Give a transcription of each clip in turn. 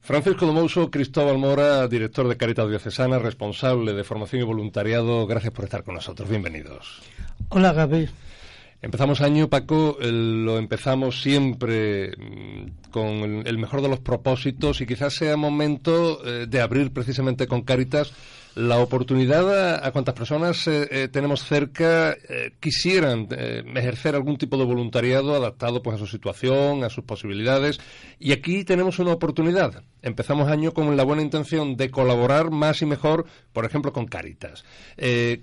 Francisco Domouso, Cristóbal Mora, director de Caritas Diocesana, responsable de formación y voluntariado. Gracias por estar con nosotros. Bienvenidos. Hola, Gaby. Empezamos año, Paco, lo empezamos siempre mm, con el mejor de los propósitos y quizás sea momento eh, de abrir precisamente con Caritas la oportunidad a, cuantas personas eh, eh, tenemos cerca eh, quisieran ejercer algún tipo de voluntariado adaptado pues a su situación, a sus posibilidades. Y aquí tenemos una oportunidad. Empezamos año con la buena intención de colaborar más y mejor, por ejemplo, con Caritas.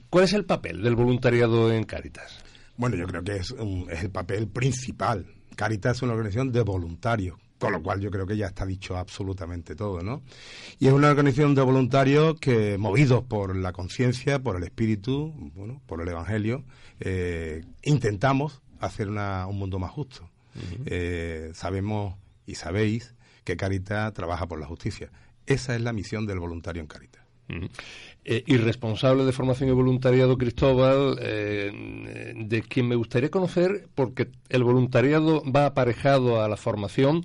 ¿Cuál es el papel del voluntariado en Caritas? Bueno, yo creo que es, es el papel principal. Caritas es una organización de voluntarios con lo cual yo creo que ya está dicho absolutamente todo, ¿no? Y es una organización de voluntarios que, movidos por la conciencia, por el espíritu, bueno, por el evangelio, eh, intentamos hacer un mundo más justo. Eh, sabemos y sabéis que Caritas trabaja por la justicia. Esa es la misión del voluntario en Caritas. Eh, y responsable de formación y voluntariado, Cristóbal, de quien me gustaría conocer, porque el voluntariado va aparejado a la formación,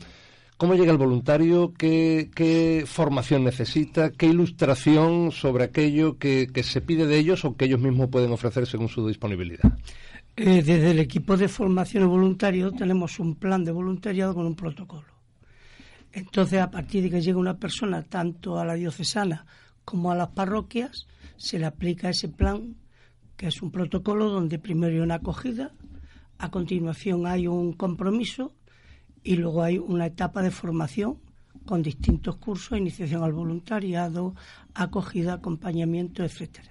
¿Cómo llega el voluntario? ¿Qué, formación necesita? ¿Qué ilustración sobre aquello que, se pide de ellos o que ellos mismos pueden ofrecer según su disponibilidad? Eh, desde el equipo de formación y voluntariado tenemos un plan de voluntariado con un protocolo. Entonces, a partir de que llega una persona tanto a la diocesana como a las parroquias, se le aplica ese plan, que es un protocolo donde primero hay una acogida, a continuación hay un compromiso y luego hay una etapa de formación con distintos cursos, iniciación al voluntariado, acogida, acompañamiento, etcétera.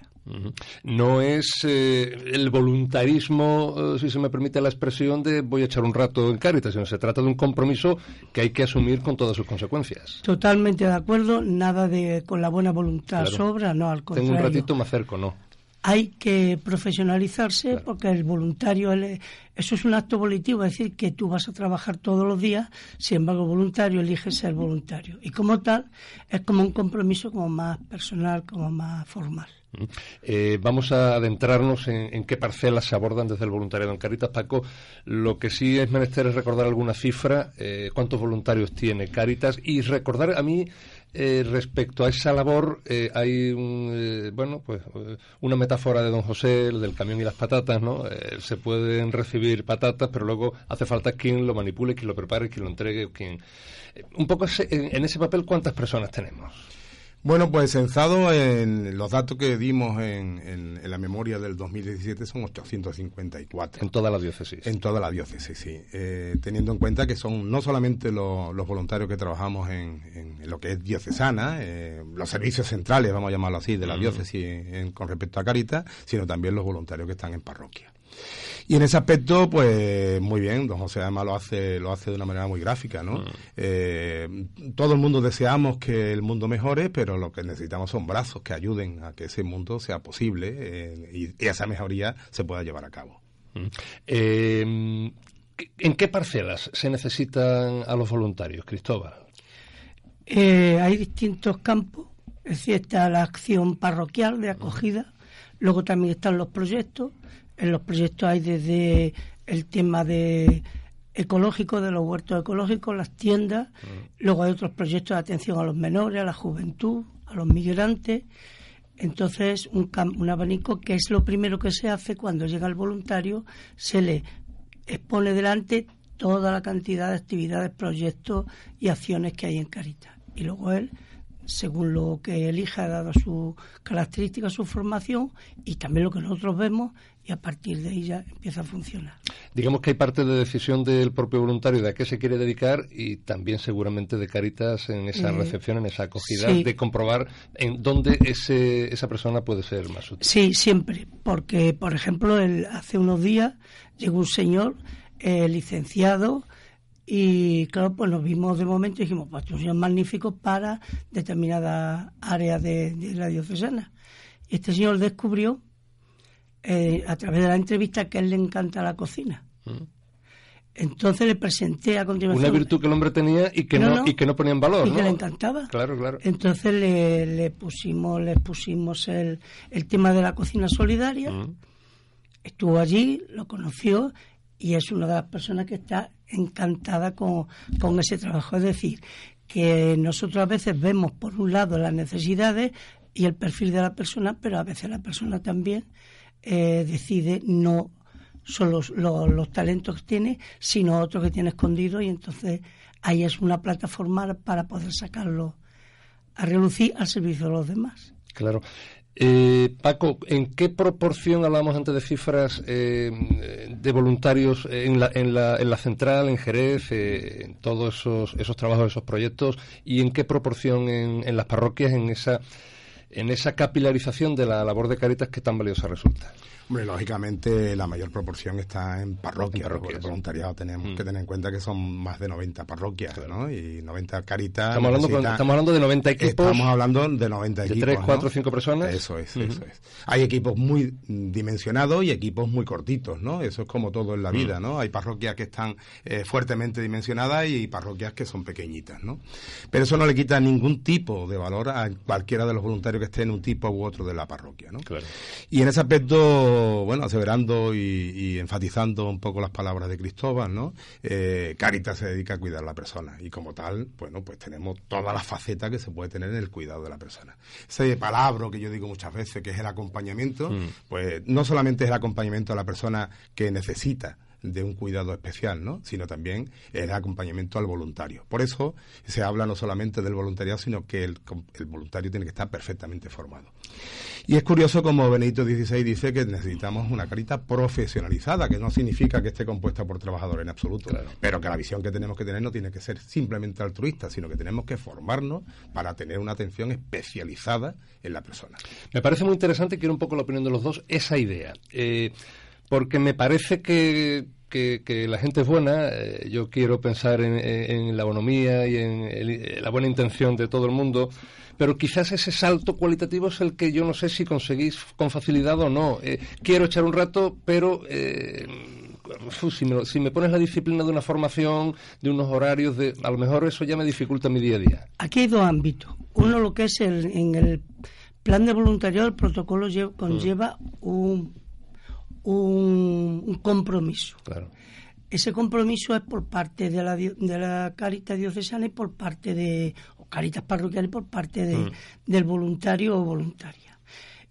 No es eh, el voluntarismo, eh, si se me permite la expresión, de voy a echar un rato en Cáritas, sino se trata de un compromiso que hay que asumir con todas sus consecuencias. Totalmente de acuerdo, nada de con la buena voluntad sobra, no, al contrario. Tengo un ratito, me acerco, no hay que profesionalizarse porque el voluntario, eso es un acto volitivo, es decir, que tú vas a trabajar todos los días, sin embargo, voluntario elige ser voluntario. Y como tal, es como un compromiso como más personal, como más formal. Mm. Eh, vamos a adentrarnos en, qué parcelas se abordan desde el voluntariado en Caritas. Paco, lo que sí es menester es recordar alguna cifra, eh, cuántos voluntarios tiene Caritas y recordar a mí eh, respecto a esa labor eh, hay eh, bueno pues una metáfora de don José el del camión y las patatas no se pueden recibir patatas pero luego hace falta quien lo manipule quien lo prepare quien lo entregue quien un poco en ese papel cuántas personas tenemos bueno, pues censado en los datos que dimos en, la memoria del 2017 son 854. En toda la diócesis. En toda la diócesis, sí. Eh, teniendo en cuenta que son no solamente los, voluntarios que trabajamos en, lo que es diocesana, eh, los servicios centrales, vamos a llamarlo así, de la diócesis con respecto a Caritas, sino también los voluntarios que están en parroquia. Y en ese aspecto, pues muy bien, don José además lo hace, lo hace de una manera muy gráfica, ¿no? Mm. Eh, todo el mundo deseamos que el mundo mejore, pero lo que necesitamos son brazos que ayuden a que ese mundo sea posible eh, y, esa mejoría se pueda llevar a cabo. Mm. Eh, ¿En qué parcelas se necesitan a los voluntarios, Cristóbal? hay distintos campos, es decir, está la acción parroquial de acogida, luego también están los proyectos, en los proyectos hay desde el tema de ecológico, de los huertos ecológicos, las tiendas, mm. luego hay otros proyectos de atención a los menores, a la juventud, a los migrantes. Entonces, un, un abanico que es lo primero que se hace cuando llega el voluntario, se le expone delante toda la cantidad de actividades, proyectos y acciones que hay en Caritas. Y luego él según lo que elija, dado su característica, su formación y también lo que nosotros vemos, y a partir de ahí ya empieza a funcionar. Digamos que hay parte de decisión del propio voluntario de a qué se quiere dedicar y también seguramente de Caritas en esa eh, recepción, en esa acogida, de comprobar en dónde ese, esa persona puede ser más útil. Sí, siempre, porque, por ejemplo, el, hace unos días llegó un señor eh, licenciado Y claro, pues nos vimos de momento y dijimos, pues estos son magníficos para determinadas áreas de, la diocesana. Y este señor descubrió, eh, a través de la entrevista, que a él le encanta la cocina. Mm. Entonces le presenté a continuación. Una virtud que el hombre tenía y que no, y que no ponía en valor. Y que le encantaba. Claro, claro. Entonces le, le pusimos, le pusimos el, el, tema de la cocina solidaria. Mm. Estuvo allí, lo conoció y es una de las personas que está encantada con, con ese trabajo. Es decir, que nosotros a veces vemos por un lado las necesidades y el perfil de la persona, pero a veces la persona también eh, decide no solo los, los, talentos que tiene, sino otros que tiene escondido y entonces ahí es una plataforma para poder sacarlo a relucir al servicio de los demás. Claro. Eh, Paco, ¿en qué proporción hablamos antes de cifras eh, de voluntarios en la, en, la, en la central, en Jerez, eh, en todos esos, esos trabajos, esos proyectos, y en qué proporción en, en las parroquias, en esa, en esa capilarización de la labor de Caritas que tan valiosa resulta? Hombre, lógicamente la mayor proporción está en parroquias. En voluntariado tenemos mm. que tener en cuenta que son más de 90 parroquias, ¿no? Y 90 caritas. Estamos hablando, estamos hablando de 90 equipos. Estamos hablando de 90 equipos. De 3, 4, 5 personas. Eso es, eso es. Hay equipos muy dimensionados y equipos muy cortitos, ¿no? Eso es como todo en la vida, mm. ¿no? Hay parroquias que están eh, fuertemente dimensionadas y parroquias que son pequeñitas, ¿no? Pero eso no le quita ningún tipo de valor a cualquiera de los voluntarios que esté en un tipo u otro de la parroquia, ¿no? Claro. Y en ese aspecto bueno, aseverando y, enfatizando un poco las palabras de Cristóbal, ¿no? Eh, Caritas se dedica a cuidar a la persona y como tal, bueno, pues tenemos todas las facetas que se puede tener en el cuidado de la persona. Ese palabra que yo digo muchas veces, que es el acompañamiento, mm. pues no solamente es el acompañamiento a la persona que necesita, de un cuidado especial, ¿no? sino también el acompañamiento al voluntario. Por eso se habla no solamente del voluntariado, sino que el, el voluntario tiene que estar perfectamente formado. Y es curioso como Benedito XVI dice que necesitamos una carita profesionalizada, que no significa que esté compuesta por trabajadores en absoluto, pero que la visión que tenemos que tener no tiene que ser simplemente altruista, sino que tenemos que formarnos para tener una atención especializada en la persona. Me parece muy interesante, quiero un poco la opinión de los dos, esa idea. Eh, porque me parece que, que, la gente es buena, eh, yo quiero pensar en, la bonomía y en la buena intención de todo el mundo, pero quizás ese salto cualitativo es el que yo no sé si conseguís con facilidad o no. Eh, quiero echar un rato, pero... Eh, si, me, si me pones la disciplina de una formación, de unos horarios, de, a lo mejor eso ya me dificulta mi día a día. Aquí hay dos ámbitos. Uno, lo que es el, en el plan de voluntariado, el protocolo conlleva un un, compromiso. Ese compromiso es por parte de la, de la Caritas Diocesana y por parte de, o Caritas Parroquiales por parte de, mm. del voluntario o voluntaria.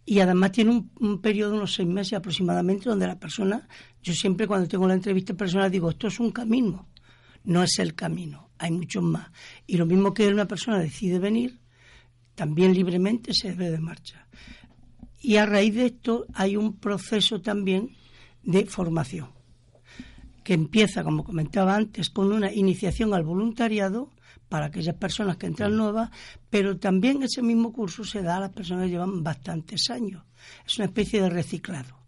Y además tiene un, periodo de unos seis meses aproximadamente donde la persona, yo siempre cuando tengo la entrevista personal digo, esto es un camino, no es el camino, hay muchos más. Y lo mismo que una persona decide venir, también libremente se debe de marchar. Y a raíz de esto hay un proceso también de formación, que empieza, como comentaba antes, con una iniciación al voluntariado para aquellas personas que entran nuevas, pero también ese mismo curso se da a las personas que llevan bastantes años. Es una especie de reciclado.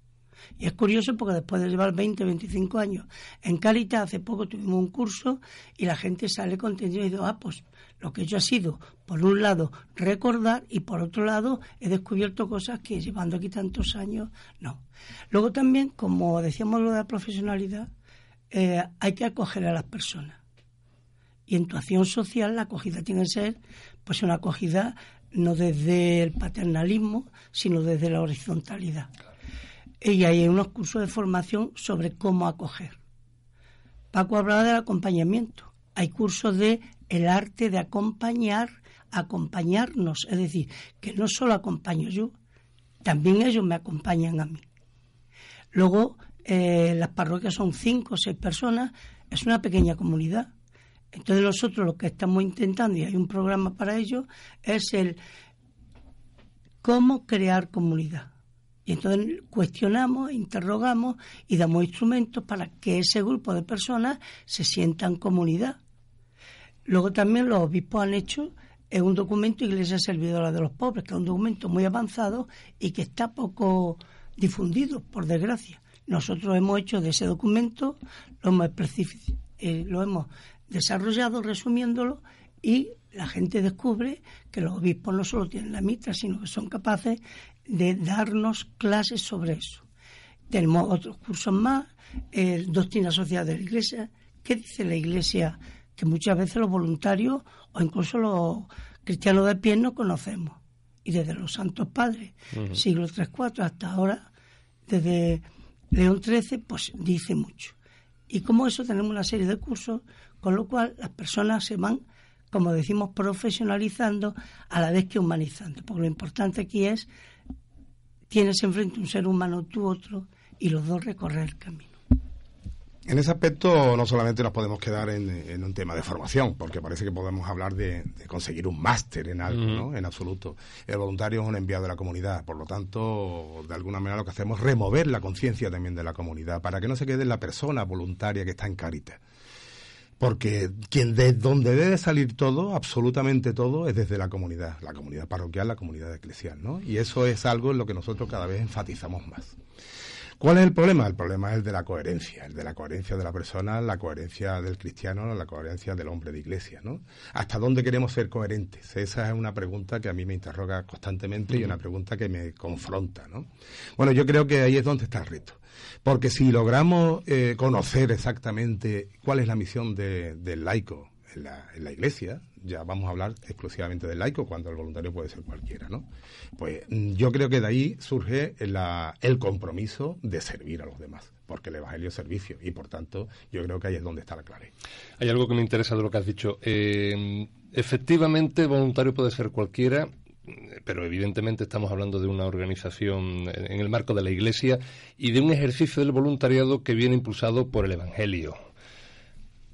Y es curioso porque después de llevar 20, 25 años en Caritas, hace poco tuvimos un curso y la gente sale contenta y dice, ah, pues lo que yo ha sido, por un lado, recordar y por otro lado, he descubierto cosas que llevando aquí tantos años, no. Luego también, como decíamos lo de la profesionalidad, eh, hay que acoger a las personas. Y en tu acción social la acogida tiene que ser pues una acogida no desde el paternalismo, sino desde la horizontalidad. Y hay unos cursos de formación sobre cómo acoger. Paco hablaba del acompañamiento. Hay cursos de el arte de acompañar, acompañarnos. Es decir, que no solo acompaño yo, también ellos me acompañan a mí. Luego, eh, las parroquias son cinco o seis personas, es una pequeña comunidad. Entonces nosotros lo que estamos intentando, y hay un programa para ello, es el cómo crear comunidad. Y entonces cuestionamos, interrogamos y damos instrumentos para que ese grupo de personas se sientan comunidad. Luego también los obispos han hecho un documento Iglesia Servidora de los Pobres, que es un documento muy avanzado y que está poco difundido, por desgracia. Nosotros hemos hecho de ese documento, lo hemos, eh, lo hemos desarrollado resumiéndolo y la gente descubre que los obispos no solo tienen la mitra, sino que son capaces de darnos clases sobre eso. Tenemos otros cursos más, el Doctrina Social de la Iglesia. ¿Qué dice la Iglesia? Que muchas veces los voluntarios o incluso los cristianos de pie no conocemos. Y desde los Santos Padres, siglo III, IV hasta ahora, desde León XIII, pues dice mucho. Y como eso tenemos una serie de cursos, con lo cual las personas se van, como decimos, profesionalizando a la vez que humanizando. Porque lo importante aquí es, tienes enfrente un ser humano, tú otro, y los dos recorrer el camino. En ese aspecto no solamente nos podemos quedar en, un tema de formación, porque parece que podemos hablar de, conseguir un máster en algo, ¿no? En absoluto. El voluntario es un enviado de la comunidad, por lo tanto, de alguna manera lo que hacemos es remover la conciencia también de la comunidad, para que no se quede la persona voluntaria que está en Caritas. Porque quien de donde debe salir todo, absolutamente todo, es desde la comunidad, la comunidad parroquial, la comunidad eclesial, ¿no? Y eso es algo en lo que nosotros cada vez enfatizamos más. ¿Cuál es el problema? El problema es el de la coherencia, el de la coherencia de la persona, la coherencia del cristiano, la coherencia del hombre de iglesia, ¿no? ¿Hasta dónde queremos ser coherentes? Esa es una pregunta que a mí me interroga constantemente y una pregunta que me confronta, ¿no? Bueno, yo creo que ahí es donde está el reto. Porque si logramos eh, conocer exactamente cuál es la misión del laico en la, en la iglesia, ya vamos a hablar exclusivamente del laico, cuando el voluntario puede ser cualquiera, ¿no? Pues mm, yo creo que de ahí surge el compromiso de servir a los demás, porque el Evangelio es servicio y por tanto yo creo que ahí es donde está la clave. Hay algo que me interesa de lo que has dicho. Eh, efectivamente, voluntario puede ser cualquiera, pero evidentemente estamos hablando de una organización en el marco de la Iglesia y de un ejercicio del voluntariado que viene impulsado por el Evangelio.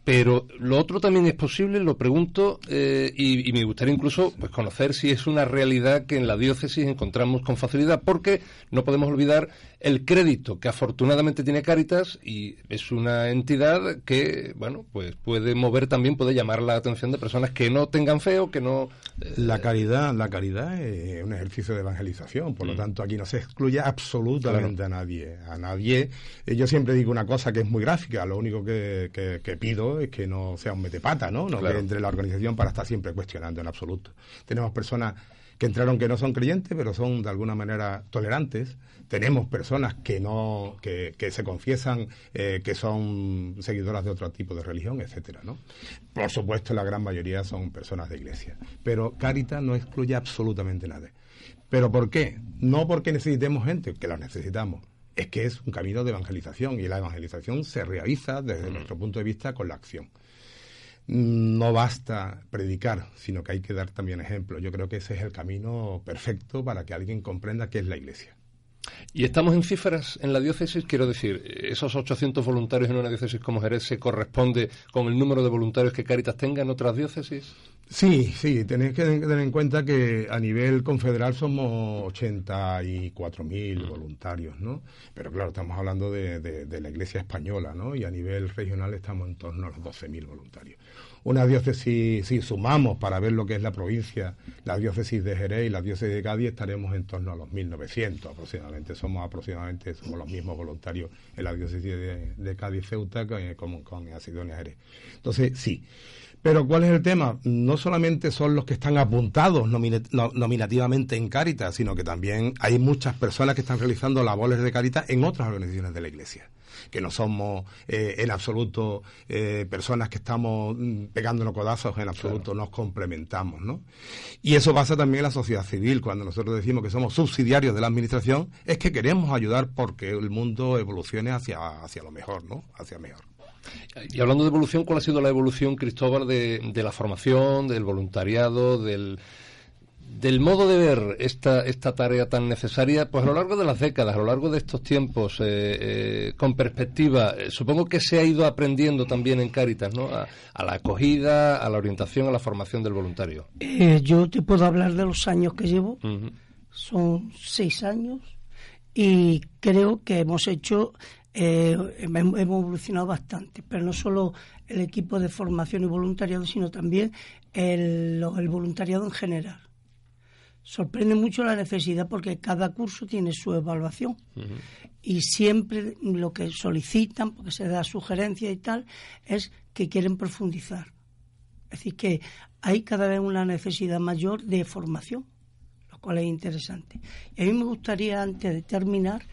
Pero lo otro también es posible, lo pregunto, eh, y, me gustaría incluso pues, conocer si es una realidad que en la diócesis encontramos con facilidad, porque no podemos olvidar el crédito que afortunadamente tiene Cáritas y es una entidad que, bueno, pues puede mover también, puede llamar la atención de personas que no tengan fe o que no... Eh, la caridad, la caridad es un ejercicio de evangelización, por lo mm. tanto aquí no se excluye absolutamente a nadie, a nadie. Eh, yo siempre digo una cosa que es muy gráfica, lo único que, que, pido es que no sea un metepata, ¿no? No que entre la organización para estar siempre cuestionando en absoluto. Tenemos personas que entraron que no son creyentes, pero son de alguna manera tolerantes. Tenemos personas que no, que, se confiesan eh, que son seguidoras de otro tipo de religión, etcétera, ¿no? Por supuesto, la gran mayoría son personas de iglesia. Pero Caritas no excluye absolutamente nada. ¿Pero por qué? No porque necesitemos gente, que la necesitamos. Es que es un camino de evangelización y la evangelización se realiza desde nuestro punto de vista con la acción no basta predicar, sino que hay que dar también ejemplo. Yo creo que ese es el camino perfecto para que alguien comprenda qué es la Iglesia. Y estamos en cifras en la diócesis, quiero decir, esos 800 voluntarios en una diócesis como Jerez se corresponde con el número de voluntarios que Caritas tenga en otras diócesis. Sí, sí, tenéis que tener en cuenta que a nivel confederal somos 84.000 mm. voluntarios, ¿no? Pero claro, estamos hablando de, de, la Iglesia española, ¿no? Y a nivel regional estamos en torno a los 12.000 voluntarios una diócesis, si sumamos para ver lo que es la provincia, la diócesis de Jerez y la diócesis de Cádiz, estaremos en torno a los 1.900 aproximadamente. Somos aproximadamente somos los mismos voluntarios en la diócesis de, Cádiz Ceuta como con Asidonia Jerez. Entonces, sí. Pero ¿cuál es el tema? No solamente son los que están apuntados nominativamente en Cáritas, sino que también hay muchas personas que están realizando labores de Cáritas en otras organizaciones de la Iglesia que no somos eh, en absoluto eh, personas que estamos mm, pegándonos codazos, en absoluto nos complementamos, ¿no? Y eso pasa también en la sociedad civil, cuando nosotros decimos que somos subsidiarios de la administración, es que queremos ayudar porque el mundo evolucione hacia, hacia lo mejor, ¿no? Hacia mejor. Y hablando de evolución, ¿cuál ha sido la evolución, Cristóbal, de la formación, del voluntariado, del del modo de ver esta, esta tarea tan necesaria, pues a lo largo de las décadas, a lo largo de estos tiempos, eh, eh, con perspectiva, eh, supongo que se ha ido aprendiendo también en Cáritas, ¿no? A, la acogida, a la orientación, a la formación del voluntario. yo te puedo hablar de los años que llevo, son seis años, y creo que hemos hecho, hemos evolucionado bastante, pero no solo el equipo de formación y voluntariado, sino también el voluntariado en general sorprende mucho la necesidad porque cada curso tiene su evaluación y siempre lo que solicitan, porque se da sugerencia y tal, es que quieren profundizar. Es decir, que hay cada vez una necesidad mayor de formación, lo cual es interesante. Y a mí me gustaría, antes de terminar,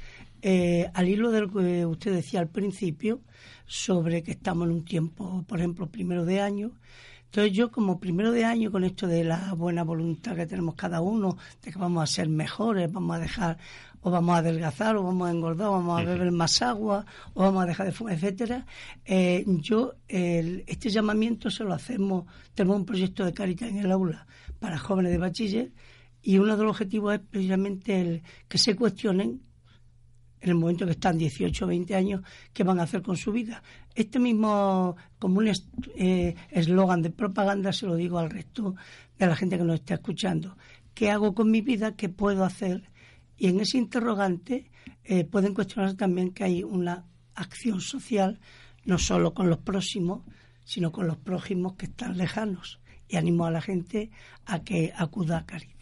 eh, al hilo de lo que usted decía al principio, sobre que estamos en un tiempo, por ejemplo, primero de año, entonces yo como primero de año con esto de la buena voluntad que tenemos cada uno, de que vamos a ser mejores, vamos a dejar o vamos a adelgazar o vamos a engordar o vamos a beber más agua o vamos a dejar de fumar, etcétera. Eh, yo este llamamiento se lo hacemos, tenemos un proyecto de Caritas en el aula para jóvenes de bachiller y uno de los objetivos es precisamente el que se cuestionen en el momento que están 18 o 20 años, qué van a hacer con su vida. Este mismo, como un eh, eslogan de propaganda, se lo digo al resto de la gente que nos está escuchando. ¿Qué hago con mi vida? ¿Qué puedo hacer? Y en ese interrogante eh, pueden cuestionarse también que hay una acción social, no solo con los próximos, sino con los prójimos que están lejanos. Y animo a la gente a que acuda a Caridad.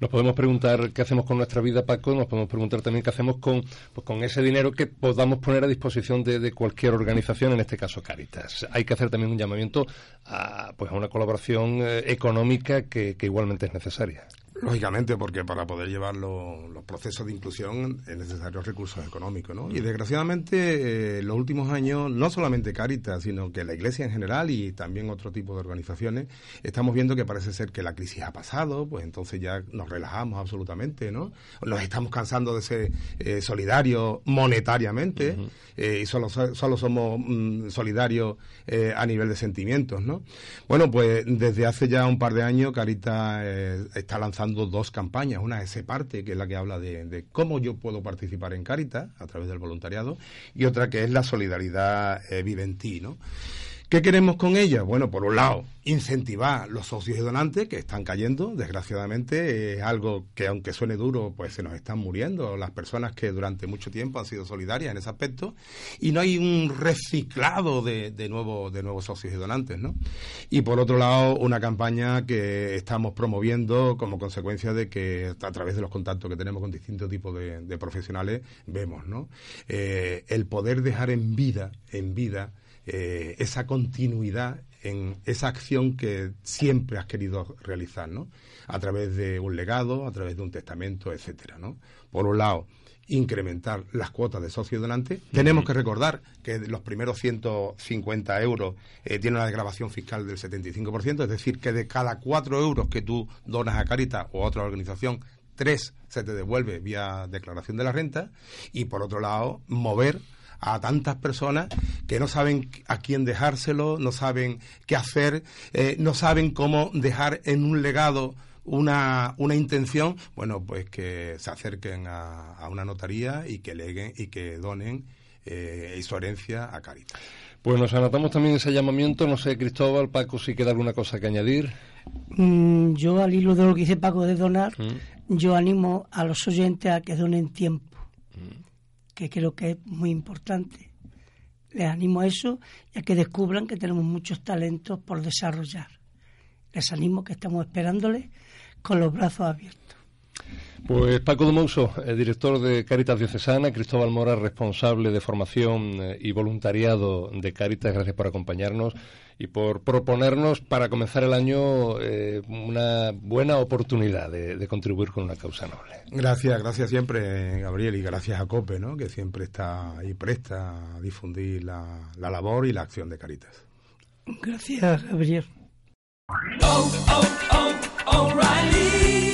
Nos podemos preguntar qué hacemos con nuestra vida, Paco, nos podemos preguntar también qué hacemos con, pues, con ese dinero que podamos poner a disposición de, cualquier organización, en este caso Caritas. Hay que hacer también un llamamiento a, pues, a una colaboración eh, económica que igualmente es necesaria. Lógicamente, porque para poder llevar los procesos de inclusión es necesario recursos económicos, ¿no? Y desgraciadamente, eh, en los últimos años, no solamente Caritas, sino que la Iglesia en general y también otro tipo de organizaciones, estamos viendo que parece ser que la crisis ha pasado, pues entonces ya nos relajamos absolutamente, ¿no? Nos estamos cansando de ser eh, solidarios monetariamente eh, y solo, solo somos mm, solidarios a nivel de sentimientos, ¿no? Bueno, pues desde hace ya un par de años Caritas está lanzando dos campañas. Una es parte, que es la que habla de, cómo yo puedo participar en Caritas a través del voluntariado, y otra que es la solidaridad eh, viventí, ¿no? ¿Qué queremos con ella? Bueno, por un lado, incentivar los socios y donantes que están cayendo, desgraciadamente, es algo que aunque suene duro, pues se nos están muriendo las personas que durante mucho tiempo han sido solidarias en ese aspecto y no hay un reciclado de, de, nuevo, de nuevos socios y donantes, ¿no? Y por otro lado, una campaña que estamos promoviendo como consecuencia de que a través de los contactos que tenemos con distintos tipos de, profesionales vemos, ¿no? Eh, el poder dejar en vida, en vida, eh, esa continuidad en esa acción que siempre has querido realizar, ¿no? A través de un legado, a través de un testamento, etcétera, ¿no? Por un lado, incrementar las cuotas de socio donante. Tenemos que recordar que los primeros 150 euros eh, tienen una desgrabación fiscal del 75%, es decir, que de cada 4 euros que tú donas a Caritas o a otra organización, tres se te devuelve vía declaración de la renta. Y por otro lado, mover a tantas personas que no saben a quién dejárselo, no saben qué hacer, eh, no saben cómo dejar en un legado una, una intención, bueno, pues que se acerquen a, una notaría y que leguen y que donen eh, su herencia a Caritas. Pues nos anotamos también ese llamamiento. No sé, Cristóbal, Paco, si queda alguna cosa que añadir. Mm, yo, al hilo de lo que dice Paco de donar, mm. yo animo a los oyentes a que donen tiempo que creo que es muy importante. Les animo a eso y a que descubran que tenemos muchos talentos por desarrollar. Les animo que estamos esperándoles con los brazos abiertos. Pues Paco de Mouso, el director de Caritas Diocesana, Cristóbal Mora, responsable de formación eh, y voluntariado de Caritas, gracias por acompañarnos y por proponernos para comenzar el año eh, una buena oportunidad de, contribuir con una causa noble. Gracias, gracias siempre, Gabriel, y gracias a COPE, ¿no? que siempre está ahí presta a difundir la, la labor y la acción de Caritas. Gracias, Gabriel. Oh, oh, oh,